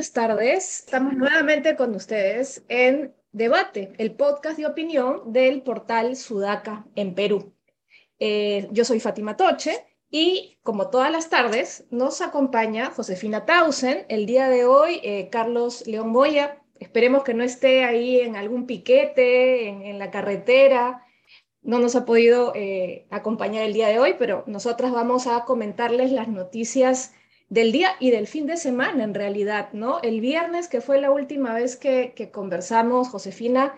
buenas tardes. Estamos nuevamente con ustedes en Debate, el podcast de opinión del portal Sudaca en Perú. Eh, yo soy Fátima Toche y como todas las tardes nos acompaña Josefina Tausen. El día de hoy, eh, Carlos León Boya. Esperemos que no esté ahí en algún piquete, en, la carretera. No nos ha podido eh, acompañar el día de hoy, pero nosotras vamos a comentarles las noticias del día y del fin de semana en realidad, ¿no? El viernes, que fue la última vez que, conversamos, Josefina,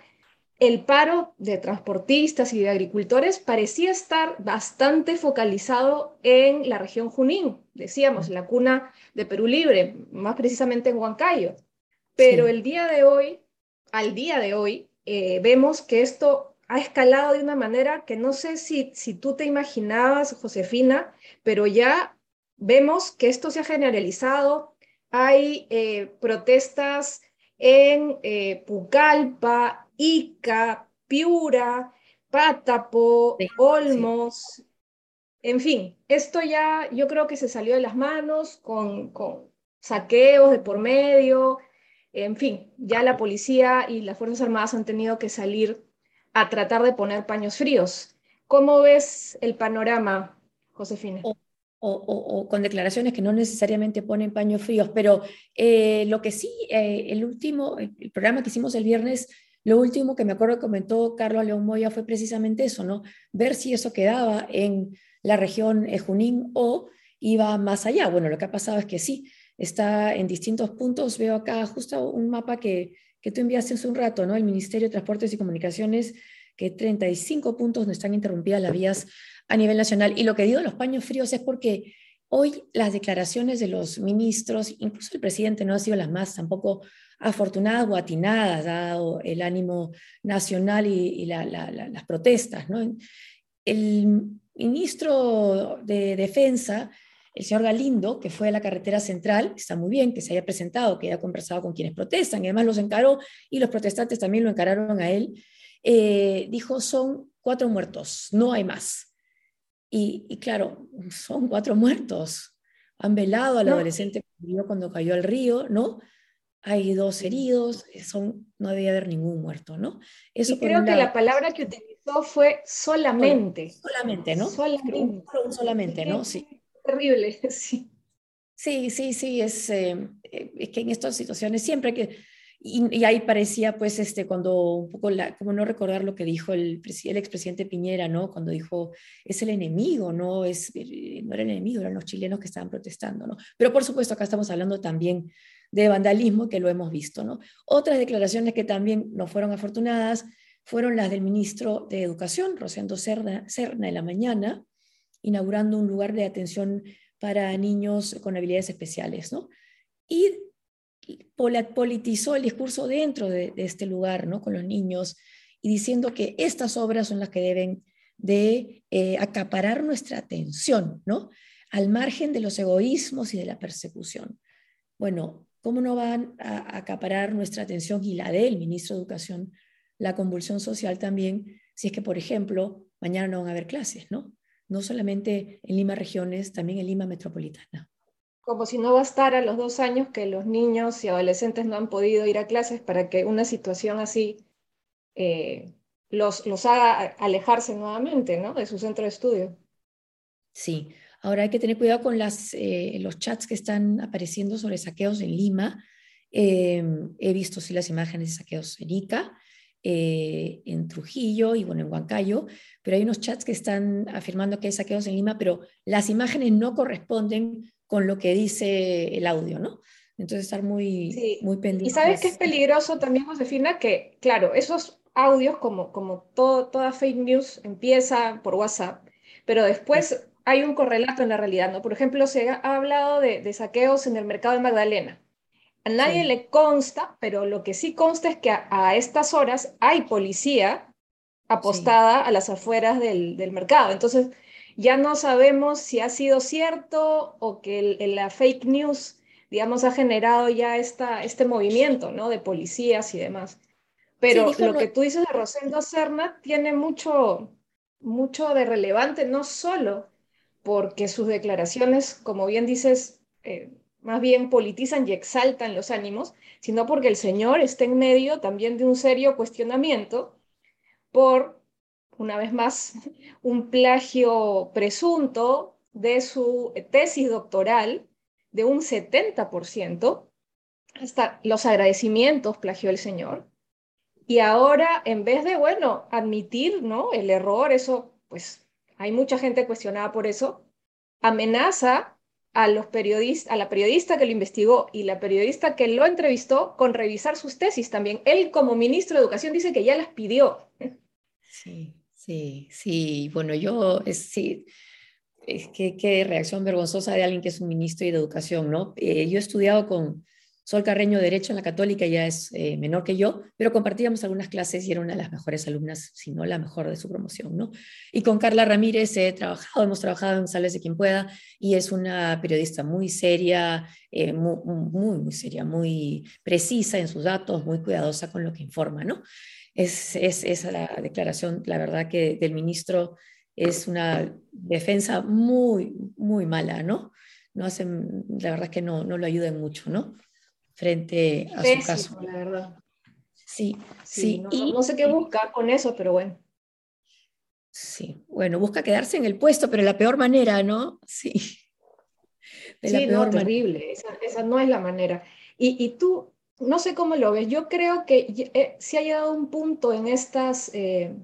el paro de transportistas y de agricultores parecía estar bastante focalizado en la región Junín, decíamos, la cuna de Perú Libre, más precisamente en Huancayo. Pero el día de hoy, al día de hoy, eh, vemos que esto ha escalado de una manera que no sé si, si tú te imaginabas, Josefina, pero ya vemos que esto se ha generalizado. Hay eh, protestas en eh, Pucallpa, Ica, Piura, Pátapo, Olmos. En fin, esto ya yo creo que se salió de las manos con, con saqueos de por medio. En fin, ya la policía y las Fuerzas Armadas han tenido que salir a tratar de poner paños fríos. ¿Cómo ves el panorama, Josefina? O, con declaraciones que no necesariamente ponen paños fríos, pero eh, lo que sí, eh, el último, el, programa que hicimos el viernes, lo último que me acuerdo que comentó Carlos León Moya fue precisamente eso, ¿no? Ver si eso quedaba en la región Junín o iba más allá. Bueno, lo que ha pasado es que sí, está en distintos puntos. Veo acá justo un mapa que, que tú enviaste hace un rato, ¿no? El Ministerio de Transportes y Comunicaciones, que 35 puntos no están interrumpidas las vías a nivel nacional. Y lo que digo de los paños fríos es porque hoy las declaraciones de los ministros, incluso el presidente, no han sido las más tampoco afortunadas o atinadas, dado el ánimo nacional y, las protestas. El ministro de Defensa, el señor Galindo, que fue a la carretera central, está muy bien que se haya presentado, que haya conversado con quienes protestan, y además los encaró y los protestantes también lo encararon a él, eh, dijo son cuatro muertos, no hay más. Y, claro, son cuatro muertos. Han velado al adolescente que murió cuando cayó al río, ¿no? Hay dos heridos, son, no debía haber ningún muerto, ¿no? Eso y creo que la palabra que utilizó fue solamente. Solamente, ¿no? Solamente. solamente, ¿no? Sí. Terrible, sí. Sí, sí, sí, es, eh, es que en estas situaciones siempre que y, ahí parecía, pues, este, cuando un poco, la, como no recordar lo que dijo el, el expresidente Piñera, ¿no? Cuando dijo, es el enemigo, ¿no? Es, eh, no era el enemigo, eran los chilenos que estaban protestando, ¿no? Pero por supuesto, acá estamos hablando también de vandalismo, que lo hemos visto, ¿no? Otras declaraciones que también no fueron afortunadas fueron las del ministro de Educación, Rosendo Cerna, Cerna en la mañana, inaugurando un lugar de atención para niños con habilidades especiales, ¿no? Y politizó el discurso dentro de, este lugar, ¿no? Con los niños y diciendo que estas obras son las que deben de eh, acaparar nuestra atención, ¿no? Al margen de los egoísmos y de la persecución. Bueno, ¿cómo no van a acaparar nuestra atención y la del ministro de Educación, la convulsión social también, si es que, por ejemplo, mañana no van a haber clases, ¿no? No solamente en Lima regiones, también en Lima metropolitana como si no bastara los dos años que los niños y adolescentes no han podido ir a clases para que una situación así eh, los, los haga alejarse nuevamente ¿no? de su centro de estudio. Sí, ahora hay que tener cuidado con eh, los chats que están apareciendo sobre saqueos en Lima. Em, he visto sí las imágenes de saqueos en Ica, eh, en Trujillo y bueno, en Huancayo, pero hay unos chats que están afirmando que hay saqueos en Lima, pero las imágenes no corresponden con lo que dice el audio, ¿no? Entonces estar muy, muy pendiente. Y sabes que es peligroso también, Josefina, que claro, esos audios, como, como todo, toda fake news, empieza por WhatsApp, pero después hay un correlato en la realidad, ¿no? Por ejemplo, se ha hablado de, saqueos en el mercado de Magdalena. A nadie le consta, pero lo que sí consta es que a, estas horas hay policía apostada a las afueras del, del mercado. Entonces, ya no sabemos si ha sido cierto o que la fake news, digamos, ha generado ya esta, este movimiento, ¿no? De policías y demás. Pero lo que tú dices de Rosendo Serna tiene mucho, mucho de relevante, no solo porque sus declaraciones, como bien dices, eh, más bien politizan y exaltan los ánimos, sino porque el señor está en medio también de un serio cuestionamiento por, una vez más, un plagio presunto de su tesis doctoral de un 70%, hasta los agradecimientos plagió el señor. Y ahora, en vez de, bueno, admitir, ¿no? El error, eso, pues, hay mucha gente cuestionada por eso, amenaza a los periodistas, a la periodista que lo investigó y la periodista que lo entrevistó con revisar sus tesis también. Él como ministro de Educación dice que ya las pidió. Sí, sí, sí. Bueno, yo sí, es que qué reacción vergonzosa de alguien que es un ministro de Educación, ¿no? Eh, yo he estudiado con Sol Carreño Derecho en la Católica, ya es eh, menor que yo, pero compartíamos algunas clases y era una de las mejores alumnas, si no la mejor de su promoción, ¿no? Y con Carla Ramírez he trabajado, hemos trabajado en Sales de Quien Pueda y es una periodista muy seria, eh, muy, muy, seria, muy precisa en sus datos, muy cuidadosa con lo que informa, ¿no? Es, es la declaración, la verdad, que del ministro es una defensa muy, muy mala, ¿no? No hacen, la verdad que no, no lo ayudan mucho, ¿no? Frente a su caso. La verdad. Sí, sí. no, y, no, sé qué busca con eso, pero bueno. Sí, bueno, busca quedarse en el puesto, pero de la peor manera, ¿no? Sí. De sí, no, terrible. Esa, esa, no es la manera. Y, y, tú, no sé cómo lo ves, yo creo que eh, se ha llegado a un punto en estas eh,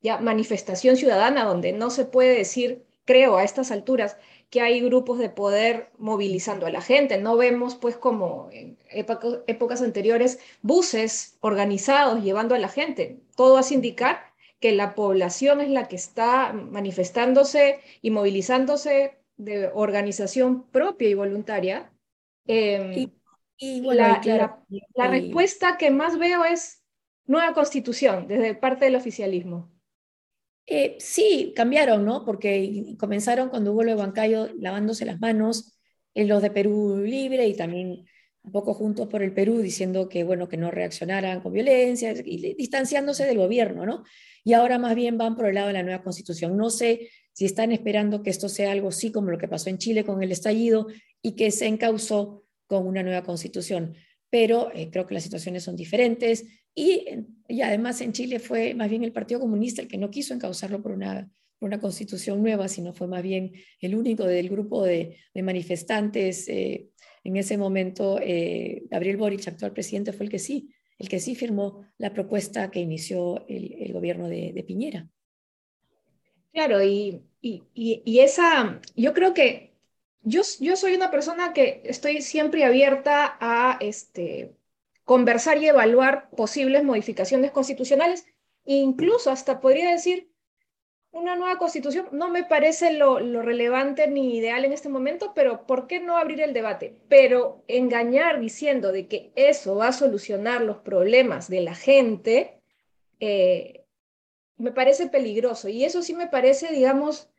ya manifestación ciudadana donde no se puede decir, creo, a estas alturas, que hay grupos de poder movilizando a la gente. No vemos, pues, como en épocas anteriores, buses organizados llevando a la gente. Todo hace indicar que la población es la que está manifestándose y movilizándose de organización propia y voluntaria. Em, y, la, la respuesta que más veo es nueva constitución desde parte del oficialismo. Eh, sí, cambiaron, ¿no? Porque comenzaron cuando hubo lo de Huancayo lavándose las manos, en los de Perú Libre y también un poco juntos por el Perú diciendo que, bueno, que no reaccionaran con violencia y distanciándose del gobierno, ¿no? Y ahora más bien van por el lado de la nueva constitución. No sé si están esperando que esto sea algo así como lo que pasó en Chile con el estallido y que se encausó con una nueva constitución. Pero eh, creo que las situaciones son diferentes y, y, además en Chile fue más bien el Partido Comunista el que no quiso encauzarlo por una, por una constitución nueva, sino fue más bien el único del grupo de, de manifestantes. Eh, en ese momento, eh, Gabriel Boric, actual presidente, fue el que sí, el que sí firmó la propuesta que inició el, el gobierno de, de, Piñera. Claro, y, y, y, esa, yo creo que yo, yo soy una persona que estoy siempre abierta a este, conversar y evaluar posibles modificaciones constitucionales, incluso hasta podría decir, una nueva constitución no me parece lo, relevante ni ideal en este momento, pero ¿por qué no abrir el debate? Pero engañar diciendo de que eso va a solucionar los problemas de la gente, eh, me parece peligroso. Y eso sí me parece, digamos,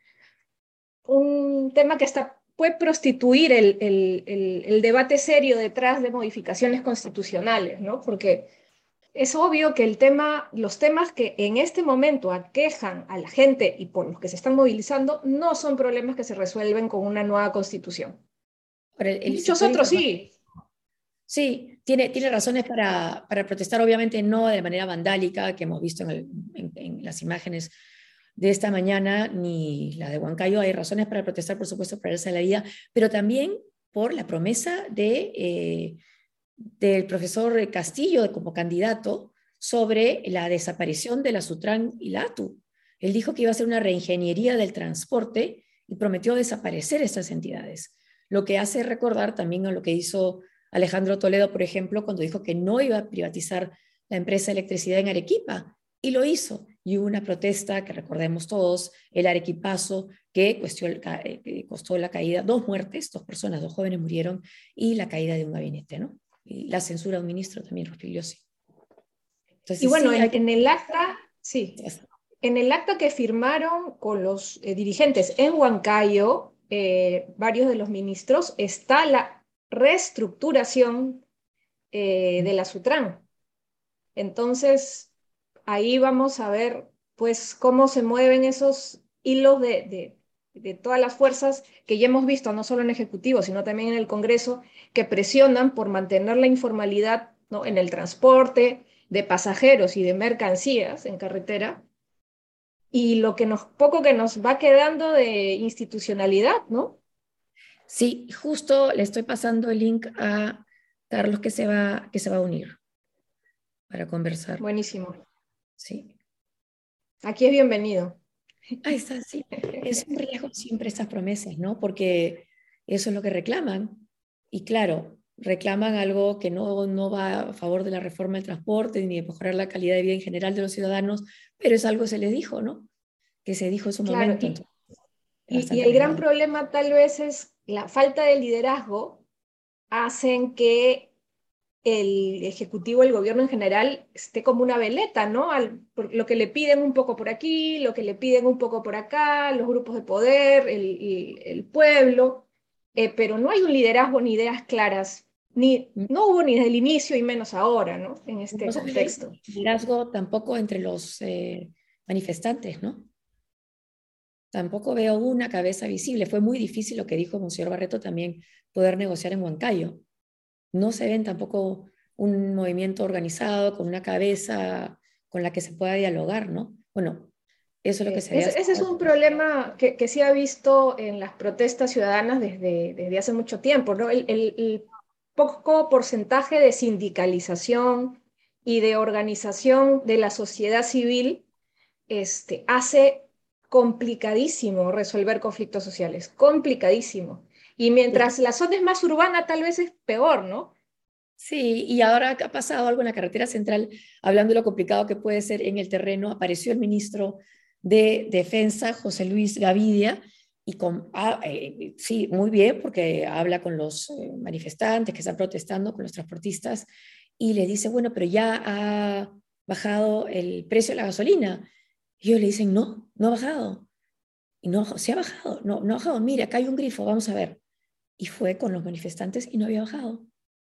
un tema que está puede prostituir el, el, el, debate serio detrás de modificaciones constitucionales, ¿no? Porque es obvio que el tema, los temas que en este momento aquejan a la gente y por los que se están movilizando no son problemas que se resuelven con una nueva constitución. Muchos otros sí. Sí, tiene, tiene razones para, para, protestar, obviamente no de manera vandálica, que hemos visto en, en, en las imágenes de esta mañana ni la de Huancayo. Hay razones para protestar, por supuesto, para irse a la pero también por la promesa de, eh, del profesor Castillo como candidato sobre la desaparición de la Sutran y la ATU. Él dijo que iba a hacer una reingeniería del transporte y prometió desaparecer esas entidades, lo que hace recordar también a lo que hizo Alejandro Toledo, por ejemplo, cuando dijo que no iba a privatizar la empresa de electricidad en Arequipa, y lo hizo y una protesta que recordemos todos, el Arequipazo, que eh, costó la caída, dos muertes, dos personas, dos jóvenes murieron, y la caída de un gabinete, ¿no? Y la censura de un ministro también, Rospigliosi. Entonces, y bueno, en, el acta, sí, en el acta que firmaron con los eh, dirigentes en Huancayo, eh, varios de los ministros, está la reestructuración de la Sutran. Entonces, ahí vamos a ver pues cómo se mueven esos hilos de, de todas las fuerzas que ya hemos visto, no solo en Ejecutivo, sino también en el Congreso, que presionan por mantener la informalidad ¿no? en el transporte de pasajeros y de mercancías en carretera, y lo que nos, poco que nos va quedando de institucionalidad, ¿no? Sí, justo le estoy pasando el link a Carlos que se va, que se va a unir para conversar. Buenísimo. Sí. Aquí es bienvenido. Ahí está, sí. Es un riesgo siempre estas promesas, ¿no? Porque eso es lo que reclaman. Y claro, reclaman algo que no, no va a favor de la reforma del transporte ni de mejorar la calidad de vida en general de los ciudadanos, pero es algo que se les dijo, ¿no? Que se dijo en su momento. Y, y, el gran problema tal vez es la falta de liderazgo hacen que el Ejecutivo, el gobierno en general, esté como una veleta, ¿no? Al, lo que le piden un poco por aquí, lo que le piden un poco por acá, los grupos de poder, el, el, pueblo, eh, pero no hay un liderazgo ni ideas claras, ni, no hubo ni desde el inicio y menos ahora, ¿no? En este contexto. Liderazgo tampoco entre los eh, manifestantes, ¿no? Tampoco veo una cabeza visible. Fue muy difícil lo que dijo Monseñor Barreto también, poder negociar en Huancayo no se ven tampoco un movimiento organizado con una cabeza con la que se pueda dialogar, ¿no? Bueno, eso es lo que se ve. Ese, es un problema que, que, se ha visto en las protestas ciudadanas desde, desde hace mucho tiempo, ¿no? El, poco porcentaje de sindicalización y de organización de la sociedad civil este, hace complicadísimo resolver conflictos sociales, complicadísimo. Y mientras la zona es más urbana, tal vez es peor, ¿no? Sí, y ahora ha pasado algo en la carretera central, hablando de lo complicado que puede ser en el terreno, apareció el ministro de Defensa, José Luis Gavidia, y con, ah, eh, sí, muy bien, porque habla con los eh, manifestantes que están protestando, con los transportistas, y le dice, bueno, pero ya ha bajado el precio de la gasolina. Y ellos le dicen, no, no ha bajado. Y no, se ha bajado, no, no ha bajado. Mira, acá hay un grifo, vamos a ver y fue con los manifestantes y no había bajado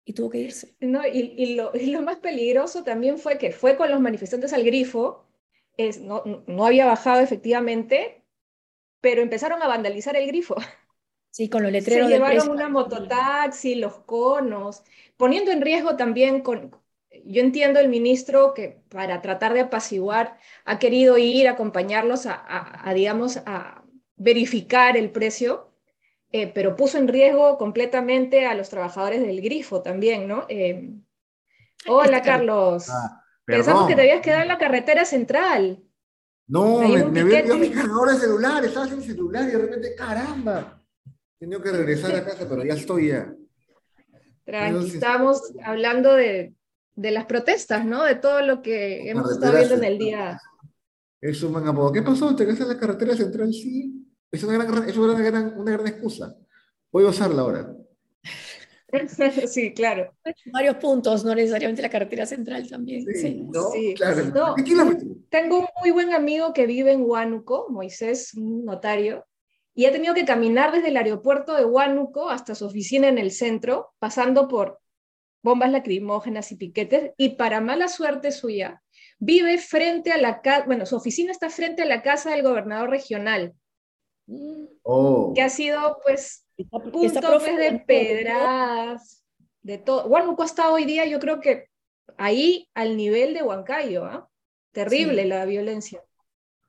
y tuvo que irse. No, y, y, lo, y lo, más peligroso también fue que fue con los manifestantes al grifo, es, no, no había bajado efectivamente, pero empezaron a vandalizar el grifo. Sí, con los letreros. Se llevaron una mototaxi, los conos, poniendo en riesgo también con... Yo entiendo el ministro que para tratar de apaciguar ha querido ir a acompañarlos a, a, a digamos, a verificar el precio, eh, pero puso en riesgo completamente a los trabajadores del grifo también, ¿no? Eh, hola, Carlos. Ah, Pensamos que te habías quedado en la carretera central. No, me, me había mi cargador de celular, estaba sin celular y de repente, caramba, tenía que regresar a casa, pero ya estoy ya. Tranqui, estamos hablando de, de, las protestas, ¿no? De todo lo que hemos estado viendo en el día. Eso, man, ¿qué pasó? ¿Te quedaste en la carretera central? Sí. Es una gran, es una gran, una gran excusa. Voy a usarla ahora. Sí, claro. Varios puntos, no necesariamente la carretera central también. Sí, sí. Claro. tengo un muy buen amigo que vive en Huánuco, Moisés, un notario, y ha tenido que caminar desde el aeropuerto de Huánuco hasta su oficina en el centro, pasando por bombas lacrimógenas y piquetes, y para mala suerte suya, vive frente a la casa, bueno, su oficina está frente a la casa del gobernador regional, Oh. Que ha sido, pues, punto pues, de pedradas, de todo. Huánuco está hoy día, yo creo que ahí al nivel de Huancayo, ¿ah? Terrible la violencia.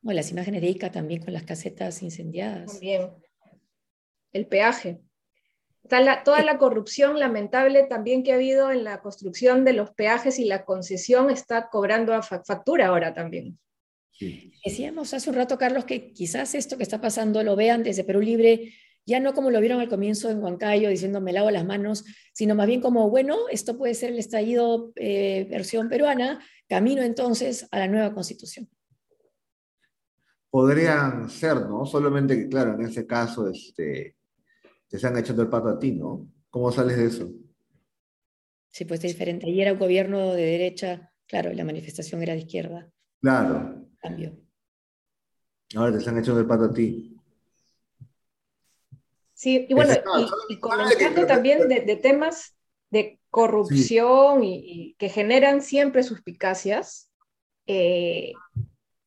Bueno, las imágenes de Ica también con las casetas incendiadas. También. El peaje. Está toda la corrupción lamentable también que ha habido en la construcción de los peajes y la concesión está cobrando factura ahora también. Decíamos hace un rato, Carlos, que quizás esto que está pasando lo vean desde Perú Libre, ya no como lo vieron al comienzo en Huancayo, diciendo me lavo las manos, sino más bien como, bueno, esto puede ser el estallido eh, versión peruana, camino entonces a la nueva constitución. Podrían ser, ¿no? Solamente que, claro, en ese caso, este, te están echando el pato a ti, ¿no? ¿Cómo sales de eso? Sí, pues es diferente. Ayer era un gobierno de derecha, claro, la manifestación era de izquierda. Claro. Cambio. Ahora te están echando el pato a ti. Sí, y bueno, y, y también de, temas de corrupción y, que generan siempre suspicacias. Eh,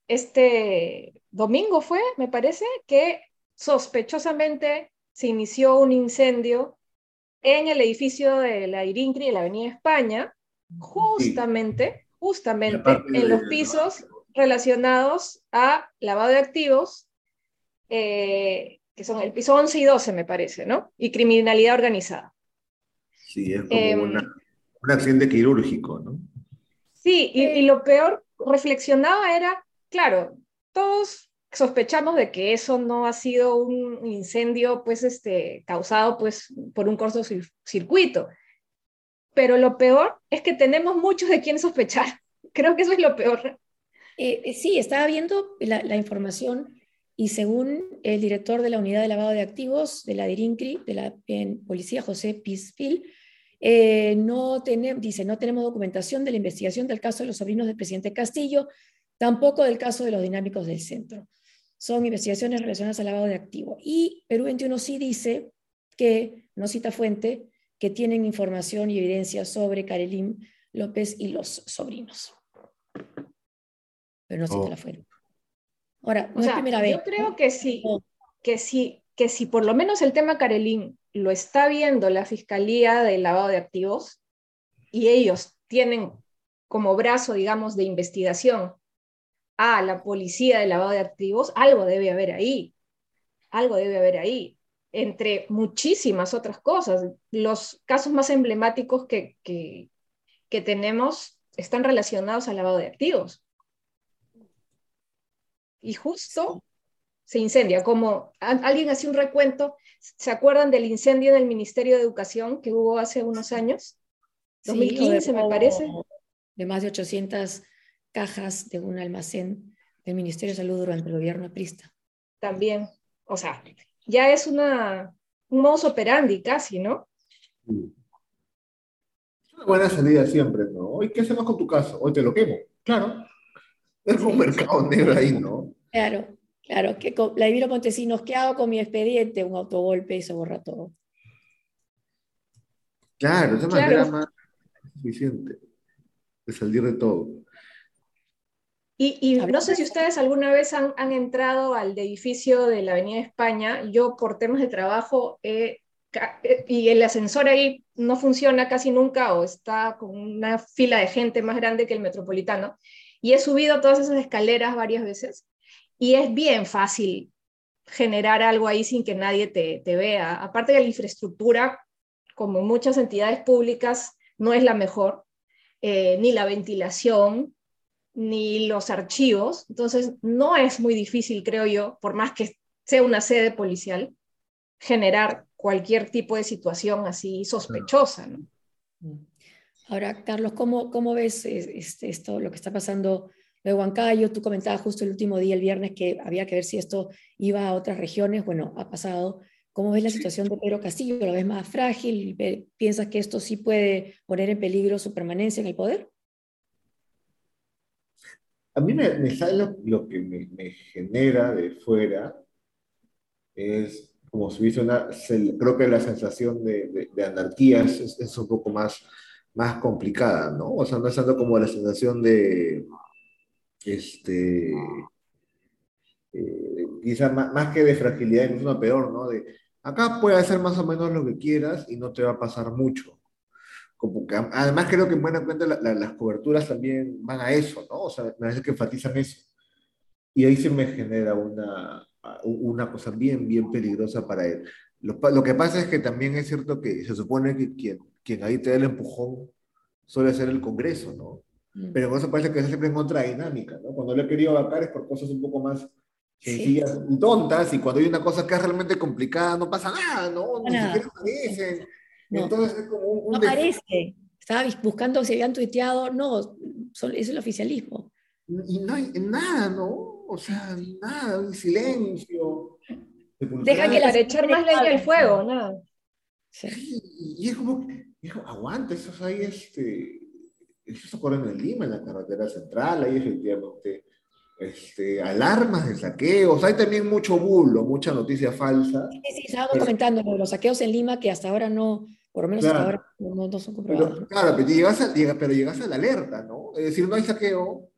este domingo fue, me parece, que sospechosamente se inició un incendio en el edificio de la Irincri de la Avenida España, justamente, justamente en los pisos relacionados a lavado de activos, eh, que son el piso 11 y 12, me parece, ¿no? Y criminalidad organizada. Sí, es como em, un accidente quirúrgico, ¿no? Sí, y, lo peor, reflexionaba era, claro, todos sospechamos de que eso no ha sido un incendio pues este causado pues por un cortocircuito. Pero lo peor es que tenemos muchos de quien sospechar. Creo que eso es lo peor. Eh, eh, sí, estaba viendo la, información y según el director de la unidad de lavado de activos de la DIRINCRI, de la policía José Pizpil, eh, no dice, no tenemos documentación de la investigación del caso de los sobrinos del presidente Castillo, tampoco del caso de los dinámicos del centro. Son investigaciones relacionadas al lavado de activos. Y Perú 21 sí dice que, no cita fuente, que tienen información y evidencia sobre Karelim López y los sobrinos. Pero no cita oh. la fuente. Ahora, no es primera vez. Yo creo que sí, que sí, que si por lo menos el tema Karelim lo está viendo la Fiscalía del Lavado de Activos y ellos tienen como brazo, digamos, de investigación a la policía del lavado de activos, algo debe haber ahí, algo debe haber ahí, entre muchísimas otras cosas. Los casos más emblemáticos que, que, que tenemos están relacionados al lavado de activos. Y justo se incendia, como alguien hacía un recuento, ¿se acuerdan del incendio del Ministerio de Educación que hubo hace unos años? 2015 me parece. De más de 800 cajas de un almacén del Ministerio de Salud durante el gobierno Prista. También, o sea, ya es una, un modus operandi casi, ¿no? Es una buena salida siempre, ¿no? Hoy, ¿qué hacemos con tu caso? Hoy te lo quemo. Claro. Es un mercado negro ahí, ¿no? Claro. Claro, que la Divino Montesinos, ¿qué hago con mi expediente? Un autogolpe y se borra todo. Claro, esa manera más suficiente de salir de todo. Y, no sé si ustedes alguna vez han, entrado al edificio de la Avenida España. Yo por temas de trabajo eh, y el ascensor ahí no funciona casi nunca o está con una fila de gente más grande que el metropolitano. Y he subido todas esas escaleras varias veces y es bien fácil generar algo ahí sin que nadie te, vea. Aparte de la infraestructura, como muchas entidades públicas, no es la mejor, eh, ni la ventilación, ni los archivos. Entonces, no es muy difícil, creo yo, por más que sea una sede policial, generar cualquier tipo de situación así sospechosa. Ahora, Carlos, ¿cómo, cómo ves este, esto, lo que está pasando de Huancayo, tú comentabas justo el último día, el viernes, que había que ver si esto iba a otras regiones. Bueno, ha pasado. ¿Cómo ves la situación de Pedro Castillo? ¿Lo ves más frágil? ¿Piensas que esto sí puede poner en peligro su permanencia en el poder? A mí me, sale lo, que me, genera de fuera es como si hubiese una, creo que la sensación de, anarquía es, es, un poco más, más complicada, ¿no? O sea, no es tanto como la sensación de, este, eh, quizá más, que de fragilidad, incluso peor, ¿no? De acá puede hacer más o menos lo que quieras y no te va a pasar mucho. Como que, además creo que en buena cuenta las coberturas también van a eso, ¿no? O sea, me parece que enfatizan eso. Y ahí se me genera una, una cosa bien, bien peligrosa para él. Lo, lo, que pasa es que también es cierto que se supone que quien, quien ahí te da el empujón suele ser el Congreso, ¿no? Mm. Pero con eso parece que es siempre en otra dinámica, ¿no? Cuando lo he querido abarcar es por cosas un poco más sencillas y tontas, y cuando hay una cosa que es realmente complicada no pasa nada, ¿no? Ni siquiera aparecen. Entonces es como un... no aparece. Estaba buscando si habían tuiteado, no, es el oficialismo. Y no hay nada, ¿no? O sea, nada, un silencio. Deja que la echar más leña al fuego, nada. Sí. y es como, aguanta, eso es ahí, este, eso ocurre en Lima, en la carretera central, hay efectivamente este, alarmas de saqueos, hay también mucho bulo, mucha noticia falsa. Sí, sí, estábamos comentando los saqueos en Lima que hasta ahora no, por lo menos hasta ahora no, son comprobados. claro, pero llegas, a, pero llegas a la alerta, ¿no? Es decir, no hay saqueo,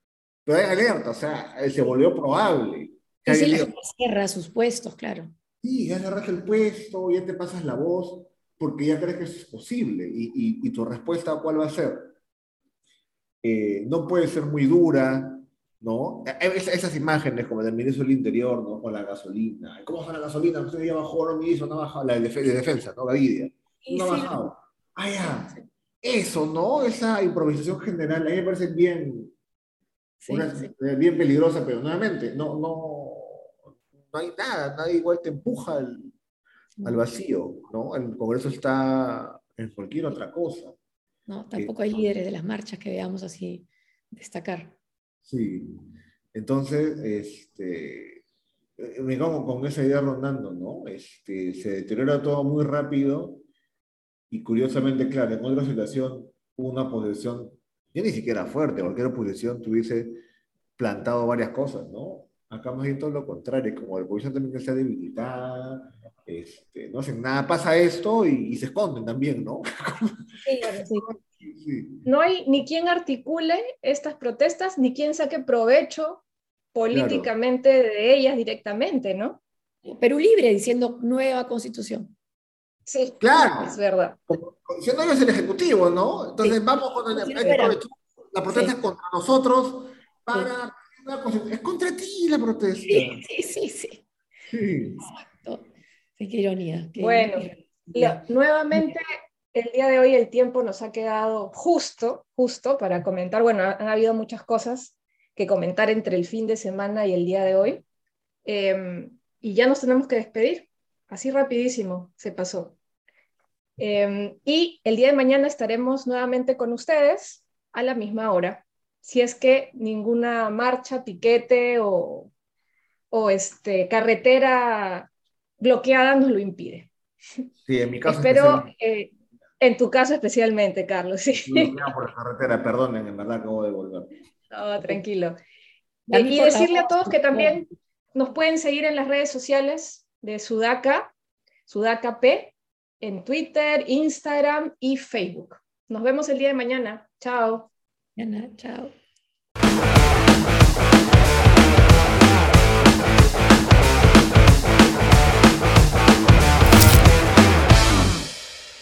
pero hay alerta, o sea, se volvió probable. Y sí, les cierra sus puestos, claro. Sí, ya cerraste el puesto, ya te pasas la voz, porque ya crees que eso es posible. ¿Y, y, tu respuesta cuál va a ser? Eh, no puede ser muy dura, ¿no? E, e, esas imágenes como del ministro del Interior, ¿no? Con la gasolina. ¿Cómo baja la gasolina? Usted ya bajó, no ministro, no ha bajado. La de, defensa, ¿no? Gavidia. No ha bajado. Ah, ya. Eso, ¿no? Esa improvisación general, a mí me parece bien, eh, bien peligrosa, pero nuevamente, no, no, no hay nada, nadie igual te empuja al, al vacío, ¿no? El Congreso está en cualquier otra cosa. No, tampoco hay líderes de las marchas que veamos así destacar. Sí, entonces, este, eh, me como con esa idea rondando, ¿no? Este, se deteriora todo muy rápido y curiosamente, claro, en otra situación, una posición, ya ni siquiera fuerte, cualquier oposición tuviese plantado varias cosas, ¿no? Acá más bien todo lo contrario, como la oposición también está debilitada, este, no hacen nada, pasa esto y, se esconden también, ¿no? Sí, No hay ni quien articule estas protestas, ni quien saque provecho políticamente de ellas directamente, ¿no? Perú libre diciendo nueva constitución. Sí, claro. Es verdad. Siendo ellos el Ejecutivo, ¿no? Entonces vamos con la, la protesta es contra nosotros para... Es contra ti la protesta. Sí, sí, sí. sí. Sí, qué ironía. bueno, nuevamente el día de hoy el tiempo nos ha quedado justo, justo para comentar. Bueno, han habido muchas cosas que comentar entre el fin de semana y el día de hoy. Em, y ya nos tenemos que despedir. Así rapidísimo se pasó. Em, y el día de mañana estaremos nuevamente con ustedes a la misma hora. Si es que ninguna marcha, piquete o, o este, carretera bloqueada nos lo impide. Sí, en mi caso. Espero, eh, en tu caso especialmente, Carlos. Sí. por la carretera, perdonen, en verdad acabo de volver. No, tranquilo. y decirle a todos que también nos pueden seguir en las redes sociales de Sudaca, Sudaca P, en Twitter, Instagram y Facebook. Nos vemos el día de mañana. Chao. Mañana, chao.